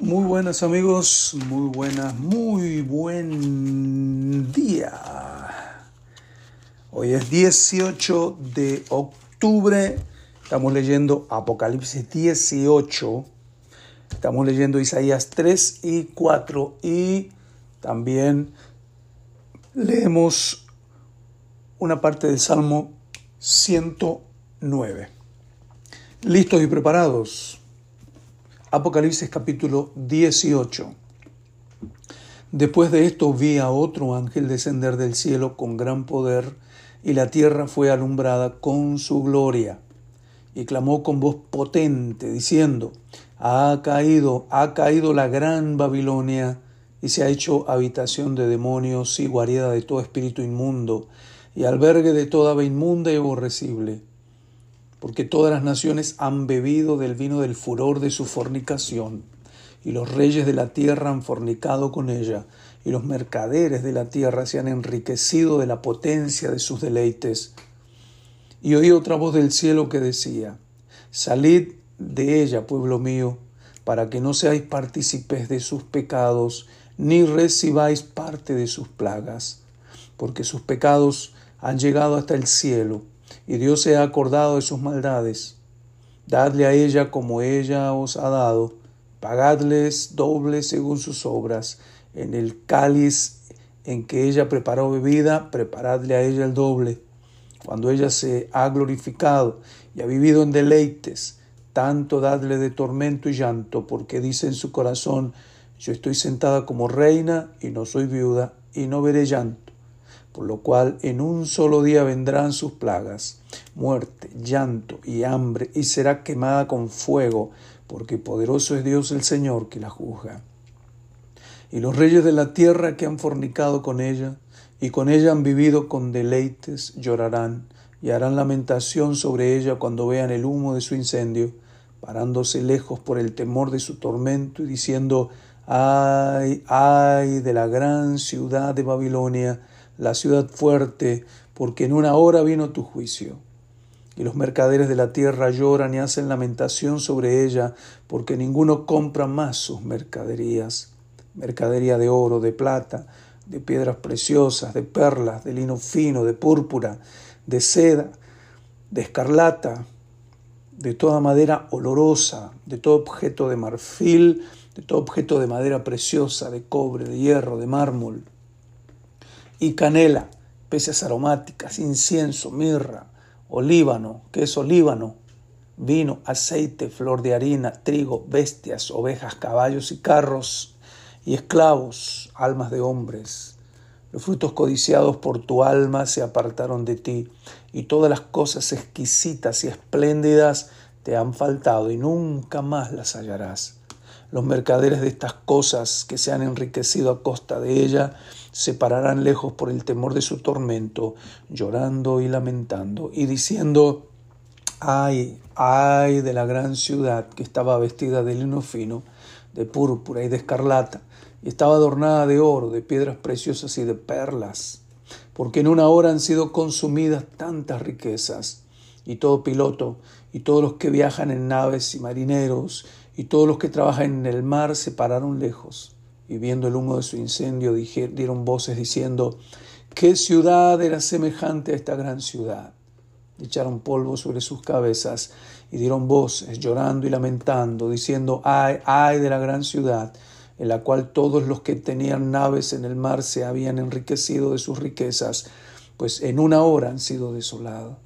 Muy buenas amigos, muy buenas, muy buen día. Hoy es 18 de octubre, estamos leyendo Apocalipsis 18, estamos leyendo Isaías 3 y 4 y también leemos una parte del Salmo 109. ¿Listos y preparados? Apocalipsis capítulo 18. Después de esto vi a otro ángel descender del cielo con gran poder, y la tierra fue alumbrada con su gloria. Y clamó con voz potente, diciendo, Ha caído, ha caído la gran Babilonia, y se ha hecho habitación de demonios y guarida de todo espíritu inmundo, y albergue de toda ave inmunda y aborrecible porque todas las naciones han bebido del vino del furor de su fornicación, y los reyes de la tierra han fornicado con ella, y los mercaderes de la tierra se han enriquecido de la potencia de sus deleites. Y oí otra voz del cielo que decía, Salid de ella, pueblo mío, para que no seáis partícipes de sus pecados, ni recibáis parte de sus plagas, porque sus pecados han llegado hasta el cielo, y Dios se ha acordado de sus maldades. Dadle a ella como ella os ha dado, pagadles doble según sus obras. En el cáliz en que ella preparó bebida, preparadle a ella el doble. Cuando ella se ha glorificado y ha vivido en deleites, tanto dadle de tormento y llanto, porque dice en su corazón, yo estoy sentada como reina y no soy viuda y no veré llanto por lo cual en un solo día vendrán sus plagas, muerte, llanto y hambre, y será quemada con fuego, porque poderoso es Dios el Señor que la juzga. Y los reyes de la tierra que han fornicado con ella, y con ella han vivido con deleites, llorarán, y harán lamentación sobre ella cuando vean el humo de su incendio, parándose lejos por el temor de su tormento y diciendo, ay, ay de la gran ciudad de Babilonia, la ciudad fuerte, porque en una hora vino tu juicio. Y los mercaderes de la tierra lloran y hacen lamentación sobre ella, porque ninguno compra más sus mercaderías, mercadería de oro, de plata, de piedras preciosas, de perlas, de lino fino, de púrpura, de seda, de escarlata, de toda madera olorosa, de todo objeto de marfil, de todo objeto de madera preciosa, de cobre, de hierro, de mármol, y canela, especias aromáticas, incienso, mirra, olíbano, queso olíbano, vino, aceite, flor de harina, trigo, bestias, ovejas, caballos y carros, y esclavos, almas de hombres. Los frutos codiciados por tu alma se apartaron de ti, y todas las cosas exquisitas y espléndidas te han faltado, y nunca más las hallarás. Los mercaderes de estas cosas que se han enriquecido a costa de ella se pararán lejos por el temor de su tormento, llorando y lamentando, y diciendo, ay, ay de la gran ciudad que estaba vestida de lino fino, de púrpura y de escarlata, y estaba adornada de oro, de piedras preciosas y de perlas, porque en una hora han sido consumidas tantas riquezas, y todo piloto, y todos los que viajan en naves y marineros, y todos los que trabajan en el mar se pararon lejos, y viendo el humo de su incendio dieron voces diciendo, ¿qué ciudad era semejante a esta gran ciudad? Echaron polvo sobre sus cabezas y dieron voces, llorando y lamentando, diciendo, ay, ay de la gran ciudad, en la cual todos los que tenían naves en el mar se habían enriquecido de sus riquezas, pues en una hora han sido desolados.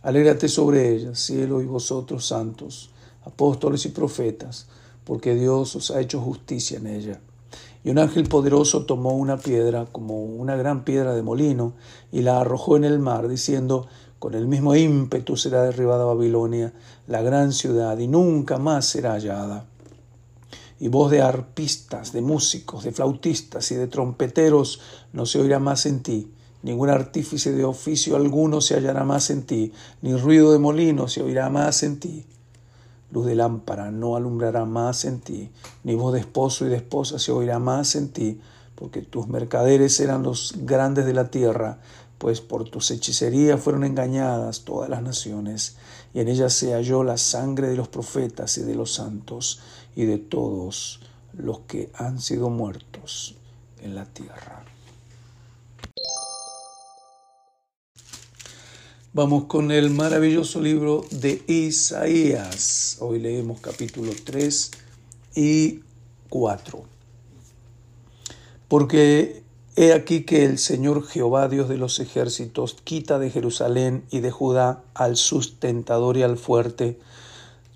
Alégrate sobre ella, cielo y vosotros santos apóstoles y profetas, porque Dios os ha hecho justicia en ella. Y un ángel poderoso tomó una piedra, como una gran piedra de molino, y la arrojó en el mar, diciendo, con el mismo ímpetu será derribada Babilonia, la gran ciudad, y nunca más será hallada. Y voz de arpistas, de músicos, de flautistas y de trompeteros no se oirá más en ti, ningún artífice de oficio alguno se hallará más en ti, ni ruido de molino se oirá más en ti luz de lámpara no alumbrará más en ti, ni voz de esposo y de esposa se oirá más en ti, porque tus mercaderes eran los grandes de la tierra, pues por tus hechicerías fueron engañadas todas las naciones, y en ellas se halló la sangre de los profetas y de los santos y de todos los que han sido muertos en la tierra. Vamos con el maravilloso libro de Isaías. Hoy leemos capítulo 3 y 4. Porque he aquí que el Señor Jehová, Dios de los ejércitos, quita de Jerusalén y de Judá al sustentador y al fuerte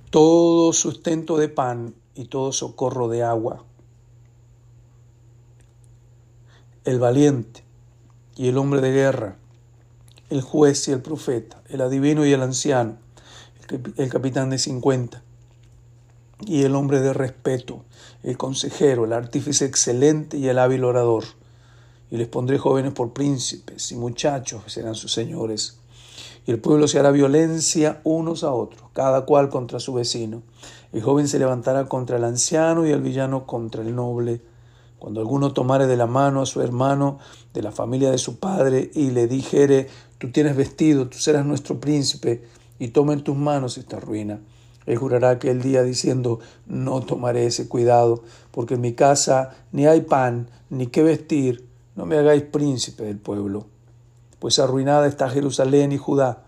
todo sustento de pan y todo socorro de agua. El valiente y el hombre de guerra el juez y el profeta, el adivino y el anciano, el capitán de cincuenta, y el hombre de respeto, el consejero, el artífice excelente y el hábil orador. Y les pondré jóvenes por príncipes y muchachos serán sus señores. Y el pueblo se hará violencia unos a otros, cada cual contra su vecino. El joven se levantará contra el anciano y el villano contra el noble. Cuando alguno tomare de la mano a su hermano de la familia de su padre y le dijere, tú tienes vestido, tú serás nuestro príncipe, y toma en tus manos esta ruina. Él jurará aquel día diciendo, no tomaré ese cuidado, porque en mi casa ni hay pan, ni qué vestir, no me hagáis príncipe del pueblo. Pues arruinada está Jerusalén y Judá,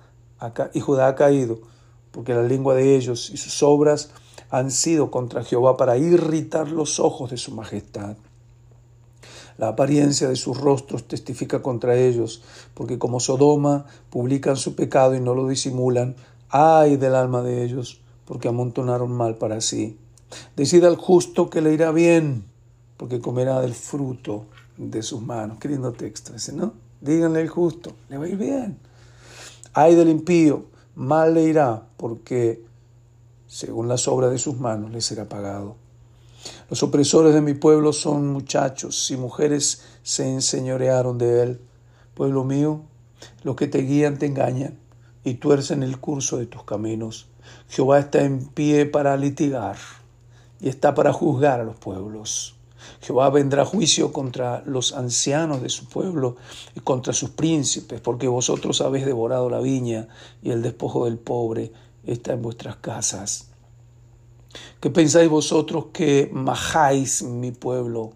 y Judá ha caído, porque la lengua de ellos y sus obras han sido contra Jehová para irritar los ojos de su majestad. La apariencia de sus rostros testifica contra ellos, porque como Sodoma publican su pecado y no lo disimulan, ay del alma de ellos, porque amontonaron mal para sí. Decida al justo que le irá bien, porque comerá del fruto de sus manos. Qué lindo texto ese, ¿no? Díganle al justo, le va a ir bien. Ay del impío, mal le irá, porque según las obras de sus manos le será pagado. Los opresores de mi pueblo son muchachos y mujeres se enseñorearon de él. Pueblo mío, los que te guían te engañan y tuercen el curso de tus caminos. Jehová está en pie para litigar y está para juzgar a los pueblos. Jehová vendrá juicio contra los ancianos de su pueblo y contra sus príncipes, porque vosotros habéis devorado la viña y el despojo del pobre está en vuestras casas. ¿Qué pensáis vosotros que majáis mi pueblo?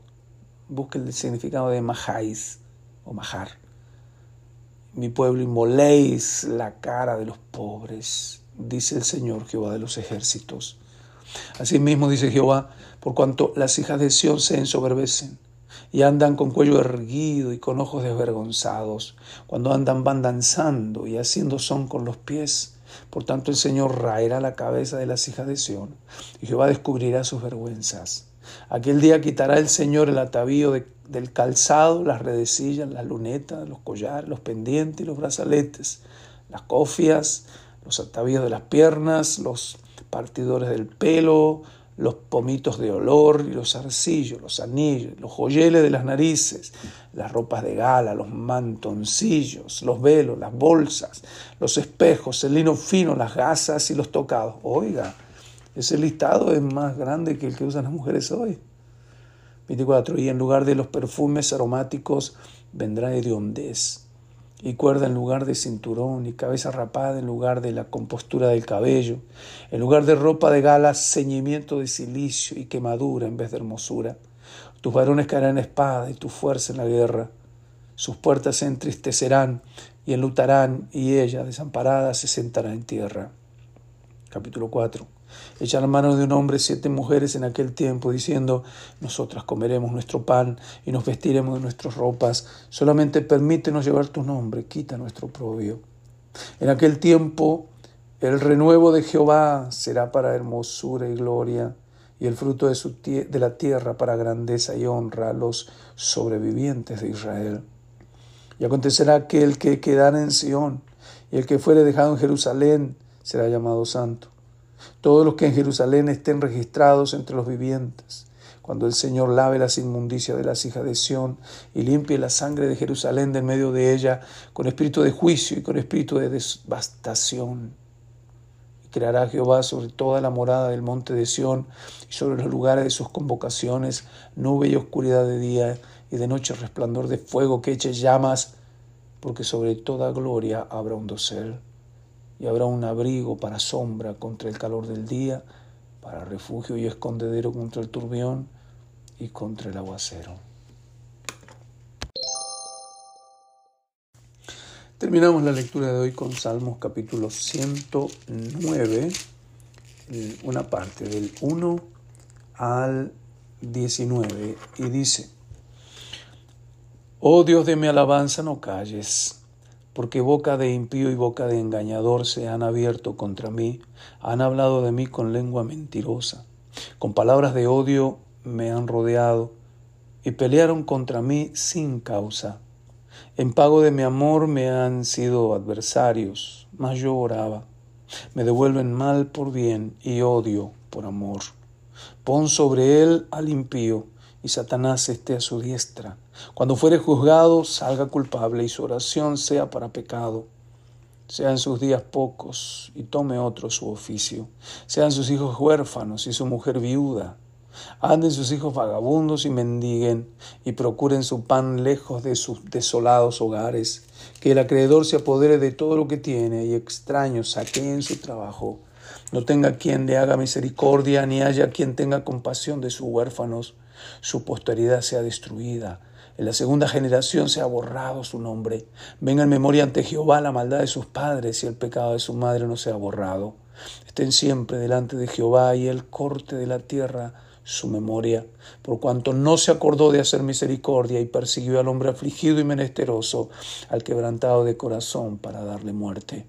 Busque el significado de majáis o majar. Mi pueblo y moléis la cara de los pobres, dice el Señor Jehová de los ejércitos. Asimismo dice Jehová, por cuanto las hijas de Sión se ensoberbecen y andan con cuello erguido y con ojos desvergonzados, cuando andan van danzando y haciendo son con los pies, por tanto el Señor raerá la cabeza de las hijas de Sión, y Jehová descubrirá sus vergüenzas. Aquel día quitará el Señor el atavío del calzado, las redecillas, las lunetas, los collares, los pendientes y los brazaletes, las cofias, los atavíos de las piernas, los partidores del pelo, los pomitos de olor y los arcillos, los anillos, los joyeles de las narices, las ropas de gala, los mantoncillos, los velos, las bolsas, los espejos, el lino fino, las gasas y los tocados. Oiga, ese listado es más grande que el que usan las mujeres hoy. 24. Y en lugar de los perfumes aromáticos vendrá hediondez y cuerda en lugar de cinturón, y cabeza rapada en lugar de la compostura del cabello, en lugar de ropa de gala, ceñimiento de silicio y quemadura en vez de hermosura. Tus varones caerán espada y tu fuerza en la guerra. Sus puertas se entristecerán y enlutarán, y ella, desamparada, se sentará en tierra. Capítulo 4 la mano de un hombre siete mujeres en aquel tiempo, diciendo, nosotras comeremos nuestro pan y nos vestiremos de nuestras ropas, solamente permítenos llevar tu nombre, quita nuestro propio. En aquel tiempo el renuevo de Jehová será para hermosura y gloria, y el fruto de la tierra para grandeza y honra a los sobrevivientes de Israel. Y acontecerá que el que quedara en Sión y el que fuere dejado en Jerusalén será llamado santo todos los que en Jerusalén estén registrados entre los vivientes. Cuando el Señor lave las inmundicias de las hijas de Sión y limpie la sangre de Jerusalén de medio de ella con espíritu de juicio y con espíritu de devastación. Y creará Jehová sobre toda la morada del monte de Sión y sobre los lugares de sus convocaciones nube y oscuridad de día y de noche resplandor de fuego que eche llamas, porque sobre toda gloria habrá un dosel y habrá un abrigo para sombra contra el calor del día, para refugio y escondedero contra el turbión, y contra el aguacero. Terminamos la lectura de hoy con Salmos capítulo 109, una parte del 1 al 19, y dice, Oh Dios de mi alabanza, no calles porque boca de impío y boca de engañador se han abierto contra mí, han hablado de mí con lengua mentirosa, con palabras de odio me han rodeado y pelearon contra mí sin causa. En pago de mi amor me han sido adversarios, mas yo oraba. Me devuelven mal por bien y odio por amor. Pon sobre él al impío y Satanás esté a su diestra. Cuando fuere juzgado, salga culpable y su oración sea para pecado. Sean sus días pocos y tome otro su oficio. Sean sus hijos huérfanos y su mujer viuda. Anden sus hijos vagabundos y mendiguen y procuren su pan lejos de sus desolados hogares. Que el acreedor se apodere de todo lo que tiene y extraños saqueen su trabajo. No tenga quien le haga misericordia, ni haya quien tenga compasión de sus huérfanos su posteridad sea destruida. En la segunda generación se ha borrado su nombre. Venga en memoria ante Jehová la maldad de sus padres y el pecado de su madre no sea borrado. Estén siempre delante de Jehová y él corte de la tierra su memoria, por cuanto no se acordó de hacer misericordia y persiguió al hombre afligido y menesteroso, al quebrantado de corazón para darle muerte.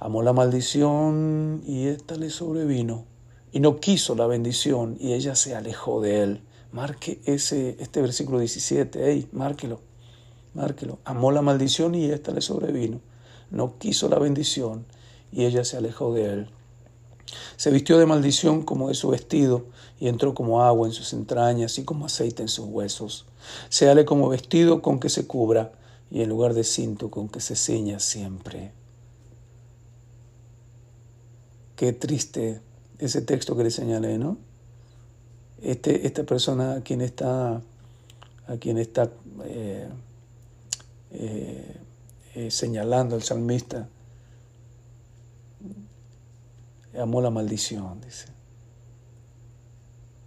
Amó la maldición y ésta le sobrevino, y no quiso la bendición y ella se alejó de él. Marque ese, este versículo 17, hey, márquelo, márquelo. Amó la maldición y ésta le sobrevino. No quiso la bendición y ella se alejó de él. Se vistió de maldición como de su vestido y entró como agua en sus entrañas y como aceite en sus huesos. Séale como vestido con que se cubra y en lugar de cinto con que se ciña siempre. Qué triste ese texto que le señalé, ¿no? Este, esta persona a quien está, está eh, eh, eh, señalando el salmista, amó la maldición, dice.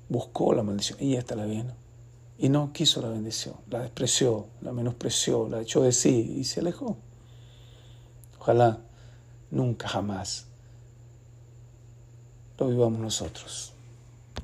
Buscó la maldición y esta la vino. Y no quiso la bendición, la despreció, la menospreció, la echó de sí y se alejó. Ojalá nunca jamás lo vivamos nosotros.